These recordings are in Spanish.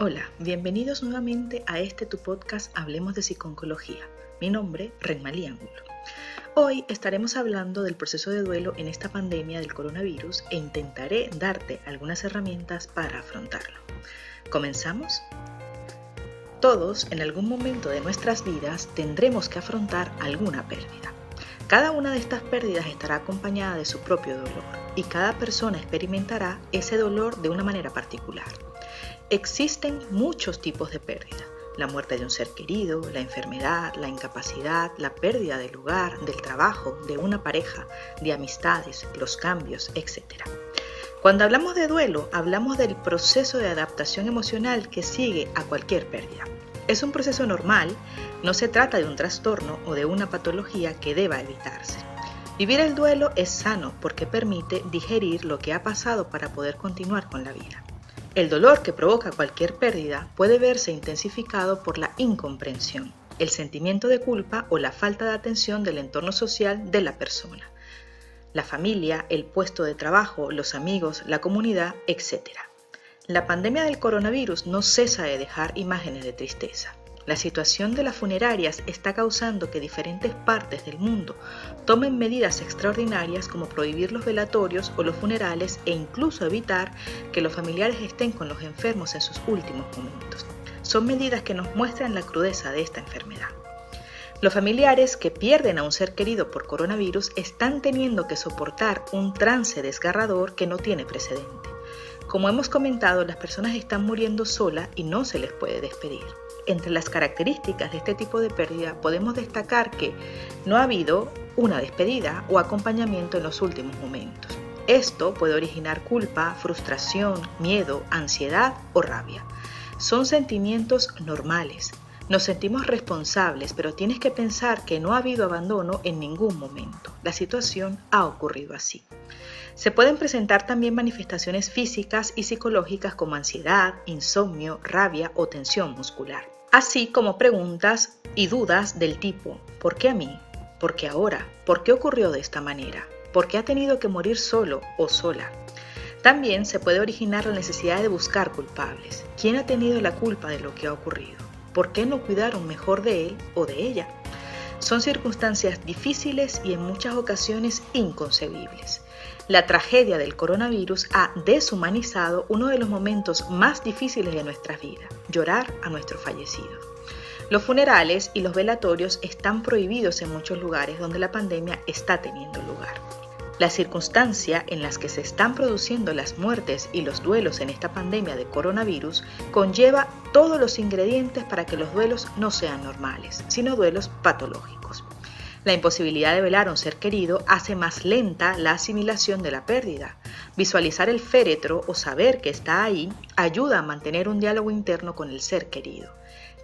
Hola, bienvenidos nuevamente a este tu podcast Hablemos de Psiconcología. Mi nombre, Renmalí Angulo. Hoy estaremos hablando del proceso de duelo en esta pandemia del coronavirus e intentaré darte algunas herramientas para afrontarlo. ¿Comenzamos? Todos en algún momento de nuestras vidas tendremos que afrontar alguna pérdida. Cada una de estas pérdidas estará acompañada de su propio dolor y cada persona experimentará ese dolor de una manera particular. Existen muchos tipos de pérdida. La muerte de un ser querido, la enfermedad, la incapacidad, la pérdida del lugar, del trabajo, de una pareja, de amistades, los cambios, etc. Cuando hablamos de duelo, hablamos del proceso de adaptación emocional que sigue a cualquier pérdida. Es un proceso normal, no se trata de un trastorno o de una patología que deba evitarse. Vivir el duelo es sano porque permite digerir lo que ha pasado para poder continuar con la vida. El dolor que provoca cualquier pérdida puede verse intensificado por la incomprensión, el sentimiento de culpa o la falta de atención del entorno social de la persona, la familia, el puesto de trabajo, los amigos, la comunidad, etc. La pandemia del coronavirus no cesa de dejar imágenes de tristeza. La situación de las funerarias está causando que diferentes partes del mundo tomen medidas extraordinarias como prohibir los velatorios o los funerales e incluso evitar que los familiares estén con los enfermos en sus últimos momentos. Son medidas que nos muestran la crudeza de esta enfermedad. Los familiares que pierden a un ser querido por coronavirus están teniendo que soportar un trance desgarrador que no tiene precedente. Como hemos comentado, las personas están muriendo solas y no se les puede despedir. Entre las características de este tipo de pérdida podemos destacar que no ha habido una despedida o acompañamiento en los últimos momentos. Esto puede originar culpa, frustración, miedo, ansiedad o rabia. Son sentimientos normales. Nos sentimos responsables, pero tienes que pensar que no ha habido abandono en ningún momento. La situación ha ocurrido así. Se pueden presentar también manifestaciones físicas y psicológicas como ansiedad, insomnio, rabia o tensión muscular así como preguntas y dudas del tipo ¿por qué a mí? ¿Por qué ahora? ¿Por qué ocurrió de esta manera? ¿Por qué ha tenido que morir solo o sola? También se puede originar la necesidad de buscar culpables. ¿Quién ha tenido la culpa de lo que ha ocurrido? ¿Por qué no cuidaron mejor de él o de ella? Son circunstancias difíciles y en muchas ocasiones inconcebibles. La tragedia del coronavirus ha deshumanizado uno de los momentos más difíciles de nuestra vida, llorar a nuestro fallecido. Los funerales y los velatorios están prohibidos en muchos lugares donde la pandemia está teniendo lugar. La circunstancia en las que se están produciendo las muertes y los duelos en esta pandemia de coronavirus conlleva todos los ingredientes para que los duelos no sean normales, sino duelos patológicos. La imposibilidad de velar a un ser querido hace más lenta la asimilación de la pérdida. Visualizar el féretro o saber que está ahí ayuda a mantener un diálogo interno con el ser querido.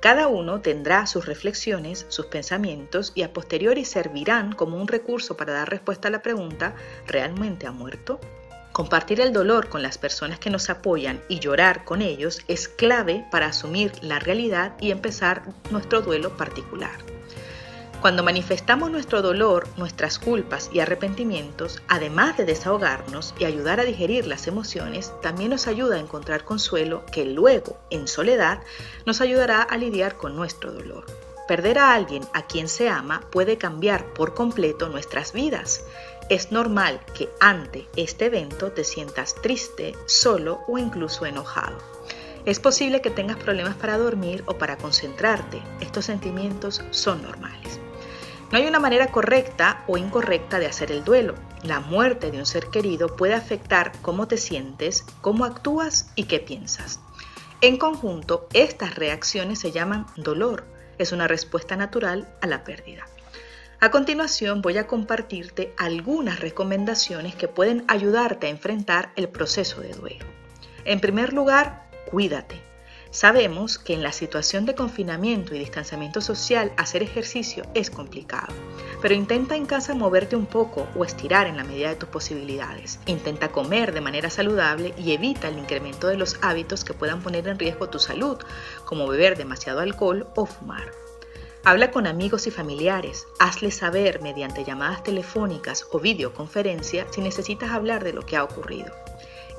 Cada uno tendrá sus reflexiones, sus pensamientos y a posteriori servirán como un recurso para dar respuesta a la pregunta ¿realmente ha muerto? Compartir el dolor con las personas que nos apoyan y llorar con ellos es clave para asumir la realidad y empezar nuestro duelo particular. Cuando manifestamos nuestro dolor, nuestras culpas y arrepentimientos, además de desahogarnos y ayudar a digerir las emociones, también nos ayuda a encontrar consuelo que luego, en soledad, nos ayudará a lidiar con nuestro dolor. Perder a alguien a quien se ama puede cambiar por completo nuestras vidas. Es normal que ante este evento te sientas triste, solo o incluso enojado. Es posible que tengas problemas para dormir o para concentrarte. Estos sentimientos son normales. No hay una manera correcta o incorrecta de hacer el duelo. La muerte de un ser querido puede afectar cómo te sientes, cómo actúas y qué piensas. En conjunto, estas reacciones se llaman dolor. Es una respuesta natural a la pérdida. A continuación voy a compartirte algunas recomendaciones que pueden ayudarte a enfrentar el proceso de duelo. En primer lugar, cuídate. Sabemos que en la situación de confinamiento y distanciamiento social hacer ejercicio es complicado, pero intenta en casa moverte un poco o estirar en la medida de tus posibilidades. Intenta comer de manera saludable y evita el incremento de los hábitos que puedan poner en riesgo tu salud, como beber demasiado alcohol o fumar. Habla con amigos y familiares, hazles saber mediante llamadas telefónicas o videoconferencia si necesitas hablar de lo que ha ocurrido.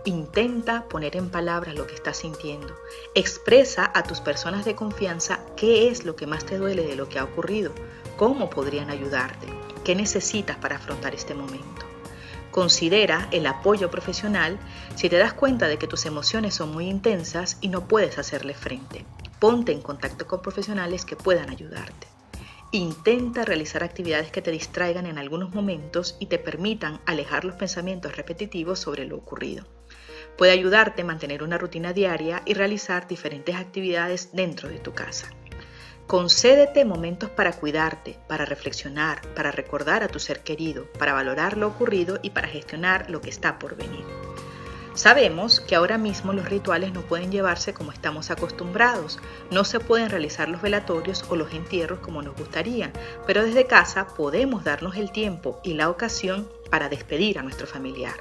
Intenta poner en palabras lo que estás sintiendo. Expresa a tus personas de confianza qué es lo que más te duele de lo que ha ocurrido, cómo podrían ayudarte, qué necesitas para afrontar este momento. Considera el apoyo profesional si te das cuenta de que tus emociones son muy intensas y no puedes hacerle frente. Ponte en contacto con profesionales que puedan ayudarte. Intenta realizar actividades que te distraigan en algunos momentos y te permitan alejar los pensamientos repetitivos sobre lo ocurrido. Puede ayudarte a mantener una rutina diaria y realizar diferentes actividades dentro de tu casa. Concédete momentos para cuidarte, para reflexionar, para recordar a tu ser querido, para valorar lo ocurrido y para gestionar lo que está por venir. Sabemos que ahora mismo los rituales no pueden llevarse como estamos acostumbrados, no se pueden realizar los velatorios o los entierros como nos gustaría, pero desde casa podemos darnos el tiempo y la ocasión para despedir a nuestro familiar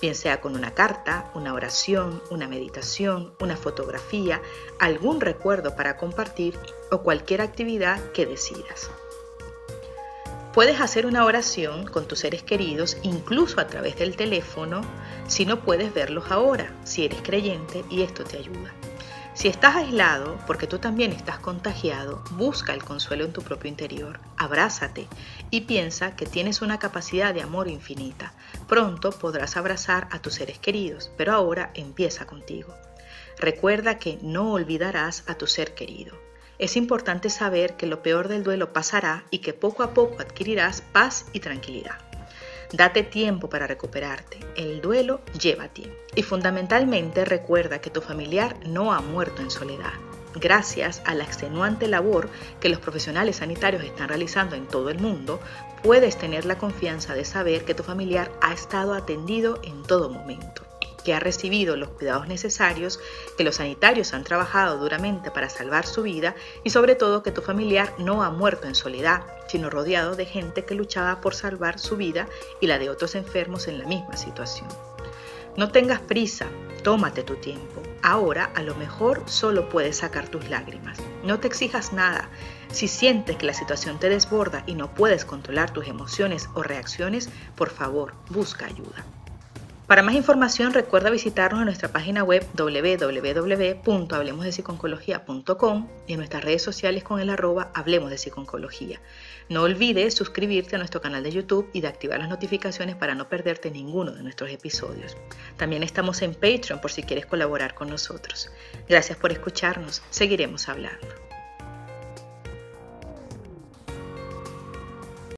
bien sea con una carta, una oración, una meditación, una fotografía, algún recuerdo para compartir o cualquier actividad que decidas. Puedes hacer una oración con tus seres queridos incluso a través del teléfono si no puedes verlos ahora, si eres creyente y esto te ayuda. Si estás aislado porque tú también estás contagiado, busca el consuelo en tu propio interior, abrázate y piensa que tienes una capacidad de amor infinita. Pronto podrás abrazar a tus seres queridos, pero ahora empieza contigo. Recuerda que no olvidarás a tu ser querido. Es importante saber que lo peor del duelo pasará y que poco a poco adquirirás paz y tranquilidad. Date tiempo para recuperarte. El duelo lleva tiempo. Y fundamentalmente recuerda que tu familiar no ha muerto en soledad. Gracias a la extenuante labor que los profesionales sanitarios están realizando en todo el mundo, puedes tener la confianza de saber que tu familiar ha estado atendido en todo momento que ha recibido los cuidados necesarios, que los sanitarios han trabajado duramente para salvar su vida y sobre todo que tu familiar no ha muerto en soledad, sino rodeado de gente que luchaba por salvar su vida y la de otros enfermos en la misma situación. No tengas prisa, tómate tu tiempo. Ahora a lo mejor solo puedes sacar tus lágrimas. No te exijas nada. Si sientes que la situación te desborda y no puedes controlar tus emociones o reacciones, por favor, busca ayuda. Para más información recuerda visitarnos en nuestra página web www.hablemosdepsiconcología.com y en nuestras redes sociales con el arroba Hablemos de Psiconcología. No olvides suscribirte a nuestro canal de YouTube y de activar las notificaciones para no perderte ninguno de nuestros episodios. También estamos en Patreon por si quieres colaborar con nosotros. Gracias por escucharnos. Seguiremos hablando.